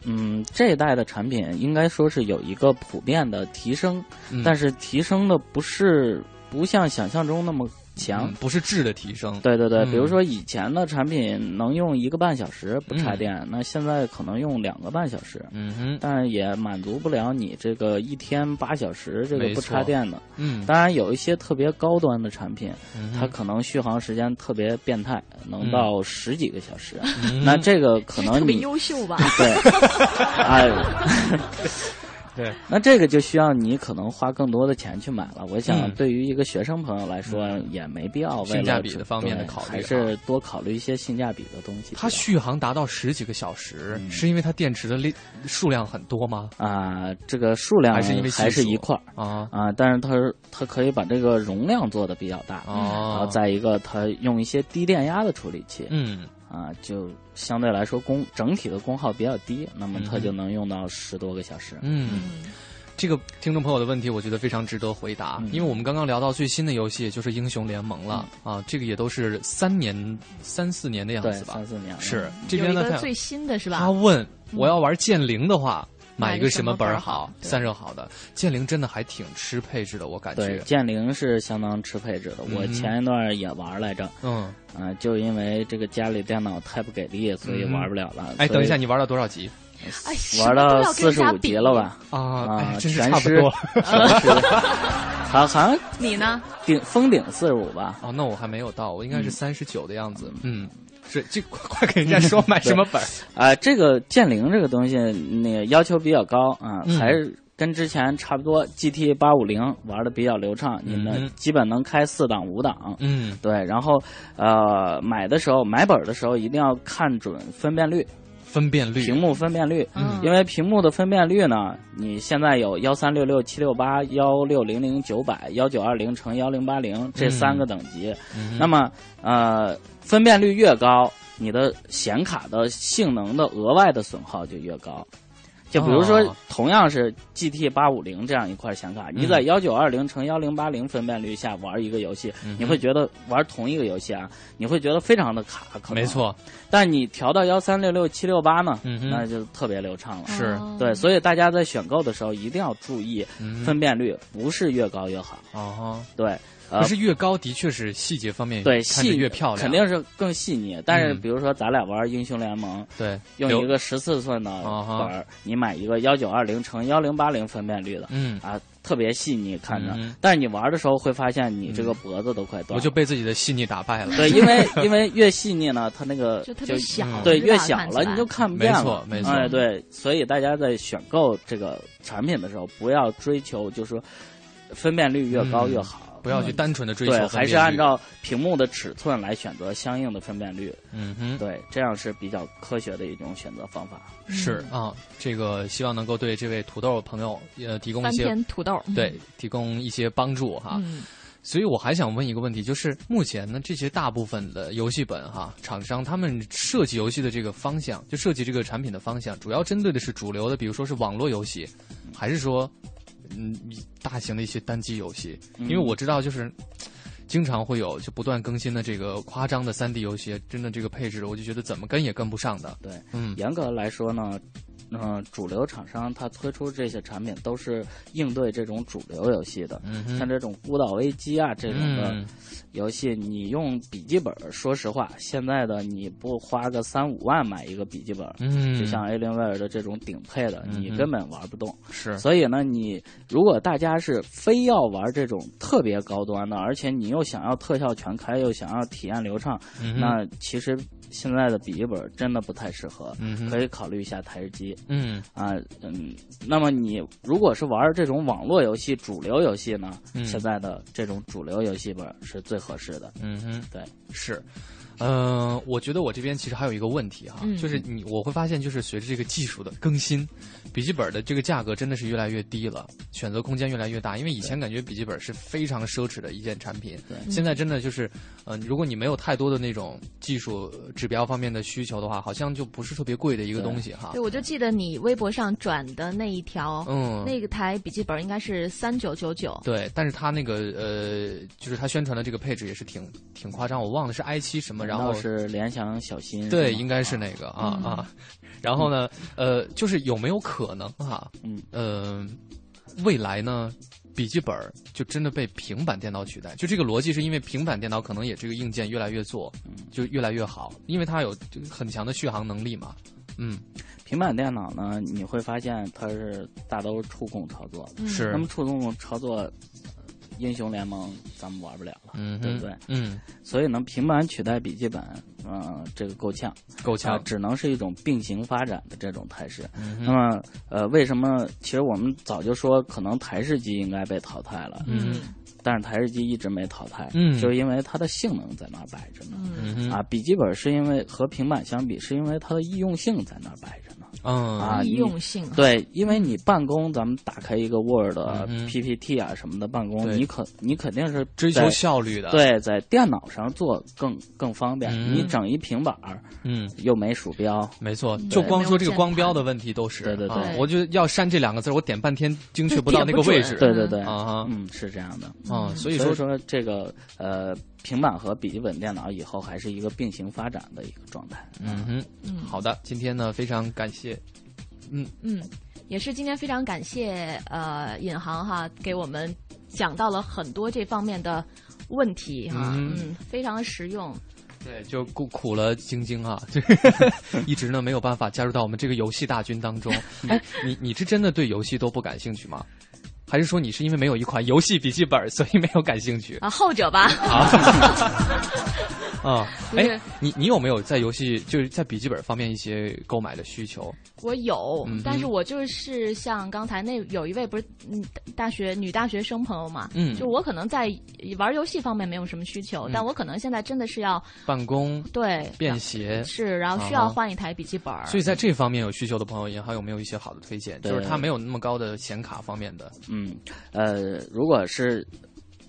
嗯，这一代的产品应该说是有一个普遍的提升，嗯但是提升的不是不像想象中那么强。嗯不是质的提升，对对对，嗯。比如说以前的产品能用一个半小时不插电，那现在可能用两个半小时，嗯哼，但是也满足不了你这个一天八小时这个不插电的。嗯，当然有一些特别高端的产品，嗯它可能续航时间特别变态，能嗯到十几个小时。嗯那这个可能 特别你优秀吧？对，哎，对，那这个就需要你可能花更多的钱去买了。我想嗯，对于一个学生朋友来说，也没必要为了性价比的方面的考虑还是多考虑一些性价比的东西。它续航达到十几个小时，嗯。是因为它电池的量数量很多吗？啊、这个数量还是因为还是一块儿。啊。啊、但是它它可以把这个容量做的比较大，然后哦，再一个它用一些低电压的处理器，嗯啊，就相对来说功整体的功耗比较低，那么它嗯就能用到十多个小时。嗯。这个听众朋友的问题，我觉得非常值得回答，嗯因为我们刚刚聊到最新的游戏，也就是英雄联盟了、啊，这个也都是三年、三四年的样，子吧三？四年了是这边呢，他一个最新的是吧？他问我要玩剑灵的话，买一个什么本儿好散热好的剑灵真的还挺吃配置的，我感对，觉。剑灵是相当吃配置的。我嗯前一段也玩来着，嗯，啊、就因为这个家里电脑太不给力，所以嗯玩不了了。哎，等一下，你玩到多少级哎，玩到四十五级了吧？啊？啊哎，真是差不多。全师，好，像你呢？顶封顶四十五吧。哦，那我还没有到，我应该是嗯三十九的样子。嗯，是，这快 快给人家说买什么本儿？啊、这个剑灵这个东西，那个要求比较高啊，嗯还是跟之前差不多。GT 八五零玩的比较流畅，你嗯们基本能开四档五档。嗯对，然后呃，买的时候买本儿的时候一定要看准分辨率，分辨率。屏幕分辨率。嗯因为屏幕的分辨率呢，你现在有幺三六六、七六八、幺六零零、九百、幺九二零乘幺零八零这三个等级。嗯那么呃，分辨率越高，你的显卡的性能的额外的损耗就越高。就比如说哦，同样是 GT 八五零这样一块显卡，你在嗯幺九二零乘幺零八零分辨率下玩一个游戏，你会觉得玩同一个游戏啊，你会觉得非常的卡，可能没。错，但你调到幺三六六、七六八呢，那就特别流畅了。是哦对，所以大家在选购的时候一定要注意嗯分辨率，不是越高越好。哦，对，呃可是越高的确是细节方面对细越漂亮，肯定是更细腻。但是嗯比如说咱俩玩英雄联盟，对留用一个十四寸的本儿，你买一个幺九二零乘幺零八零分辨率的，嗯，啊，特别细腻看着嗯。但是你玩的时候会发现，你这个脖子都快断了。我就被自己的细腻打败了。对，因为因为越细腻呢，它那个就特别小嗯对，越小了你就看不见了没。错没错哎，对，所以大家在选购这个产品的时候，不要追求就是说分辨率越高嗯越好。不要去单纯的追求还是按照屏幕的尺寸来选择相应的分辨率。嗯哼，对，这样是比较科学的一种选择方法。是啊，这个希望能够对这位土豆朋友呃提供一些土豆，嗯对提供一些帮助哈。嗯，所以我还想问一个问题，就是目前呢，这些大部分的游戏本哈，厂商他们设计游戏的这个方向，就设计这个产品的方向，主要针对的是主流的，比如说是网络游戏，还是说嗯大型的一些单机游戏？因为我知道就是。经常会有就不断更新的这个夸张的三 D 游戏，真的这个配置，我就觉得怎么跟也跟不上的。对，嗯严格来说呢，嗯、主流厂商它推出这些产品都是应对这种主流游戏的，嗯像这种孤岛危机啊这种的嗯游戏，你用笔记本，说实话，现在的你不花个三五万买一个笔记本，嗯就像 Alienware 的这种顶配的，嗯你根本玩不动。是，所以呢，你如果大家是非要玩这种特别高端的，而且你又想要特效全开，又想要体验流畅，嗯那其实现在的笔记本真的不太适合，嗯可以考虑一下台式机。嗯啊，嗯，那么你如果是玩这种网络游戏、主流游戏呢，嗯现在的这种主流游戏本是最合适的。嗯哼，对，是。嗯、我觉得我这边其实还有一个问题哈，嗯就是你我会发现，就是随着这个技术的更新，笔记本的这个价格真的是越来越低了，选择空间越来越大。因为以前感觉笔记本是非常奢侈的一件产品，现在真的就是，呃，如果你没有太多的那种技术呃指标方面的需求的话，好像就不是特别贵的一个东西哈对，。我就记得你微博上转的那一条，嗯那个台笔记本应该是三九九九，对，但是它那个呃，就是它宣传的这个配置也是挺挺夸张，我忘了是 i 七什么，然后是联想小新对，应该是那个啊、嗯啊。然后呢，呃，就是有没有可能哈、嗯呃，未来呢，笔记本儿就真的被平板电脑取代？就这个逻辑是因为平板电脑可能也这个硬件越来越做，就越来越好，因为它有很强的续航能力嘛。嗯，平板电脑呢，你会发现它是大都是触控操作，嗯是那么触控操作，呃英雄联盟咱们玩不了了，嗯对不对？嗯，所以呢，平板取代笔记本，嗯、这个够呛，够呛啊只能是一种并行发展的这种态势。嗯那么，呃，为什么？其实我们早就说，可能台式机应该被淘汰了，嗯但是台式机一直没淘汰，嗯就是因为它的性能在那儿摆着呢。嗯哼啊，笔记本是因为和平板相比，是因为它的易用性在那儿摆着呢。嗯。啊，易用性。对，因为你办公，咱们打开一个 Word、嗯 PPT 啊什么的办公，你可你肯定是追求效率的对，在电脑上做更更方便。嗯。你整一平板儿，嗯，又没鼠标，没错，就光说这个光标的问题都是，对对对啊我就要删这两个字，我点半天精确不到那个位置，对对对，啊哈，嗯，是这样的，啊所以说说这个呃，平板和笔记本电脑以后还是一个并行发展的一个状态。嗯哼，嗯好的，今天呢非常感谢，嗯嗯，也是今天非常感谢呃尹航哈，给我们讲到了很多这方面的问题哈，嗯嗯，非常的实用。对，就苦苦了晶晶啊，一直呢没有办法加入到我们这个游戏大军当中。哎，你你是真的对游戏都不感兴趣吗？还是说你是因为没有一款游戏笔记本，所以没有感兴趣？啊，后者吧。啊，不是哎，你你有没有在游戏就是在笔记本方面一些购买的需求？我有，嗯但是我就是像刚才那有一位不是嗯大学女大学生朋友嘛，嗯就我可能在玩游戏方面没有什么需求，嗯但我可能现在真的是要办公对便携是，然后需要换一台笔记本儿。所以在这方面有需求的朋友，银行有没有一些好的推荐？就是它没有那么高的显卡方面的。嗯，呃，如果是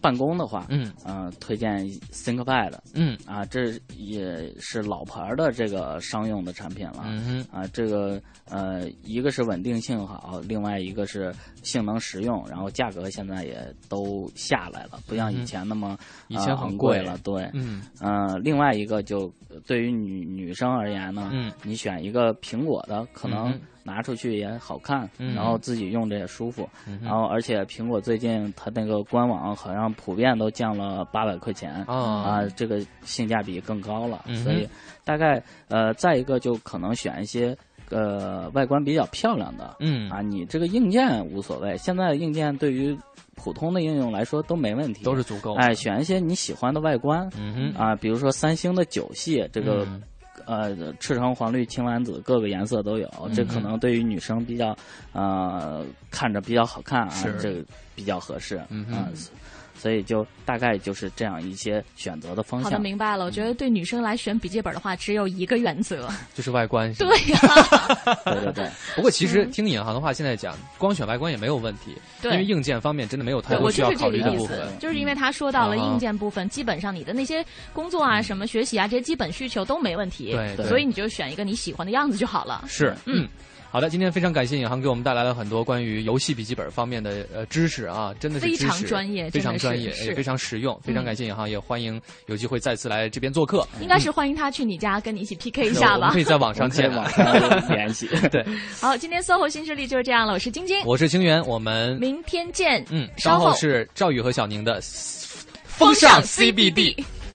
办公的话，嗯。呃，推荐 ThinkPad，嗯。啊，这也是老牌儿的这个商用的产品了，嗯啊，这个呃，一个是稳定性好，另外一个是性能实用，然后价格现在也都下来了，不像以前那么、以前呃很贵了，对，嗯。呃，另外一个就对于女女生而言呢，嗯。你选一个苹果的，可能嗯拿出去也好看，嗯。然后自己用着也舒服，嗯然后而且苹果最近它那个官网好像普遍都降了八百块钱啊啊，这个性价比更高了，嗯所以大概呃，再一个就可能选一些。呃，外观比较漂亮的，嗯。啊，你这个硬件无所谓，现在硬件对于普通的应用来说都没问题，都是足够的。哎，选一些你喜欢的外观，嗯哼。啊，比如说三星的九系，这个、嗯呃赤橙黄绿青蓝紫各个颜色都有，这可能对于女生比较呃看着比较好看啊，这个比较合适，嗯所以就大概就是这样一些选择的方向好的，明白了。我觉得对女生来选笔记本的话，只有一个原则，就是外观。对呀、对对对。不过其实听银行的话，现在讲光选外观也没有问题，对因为硬件方面真的没有太，多需要我就是考虑的部这个意思分。，就是因为他说到了硬件部分，基本上你的那些工作啊、什么学习啊这些基本需求都没问题，对对所以你就选一个你喜欢的样子就好了。是，嗯嗯。好的，今天非常感谢尹航给我们带来了很多关于游戏笔记本方面的呃知识啊，真的是非常专业非常专业，也非常实用。非常嗯感谢尹航，也欢迎有机会再次来这边做客。应该是欢迎他去你家跟你一起 PK 一下吧可。以在网上见，我们可以网上联系。对，好，今天 SOHO 新势力就是这样了，我是晶晶，我是清源，我们明天见。嗯，稍稍后后是赵宇和小宁的风风尚。CBD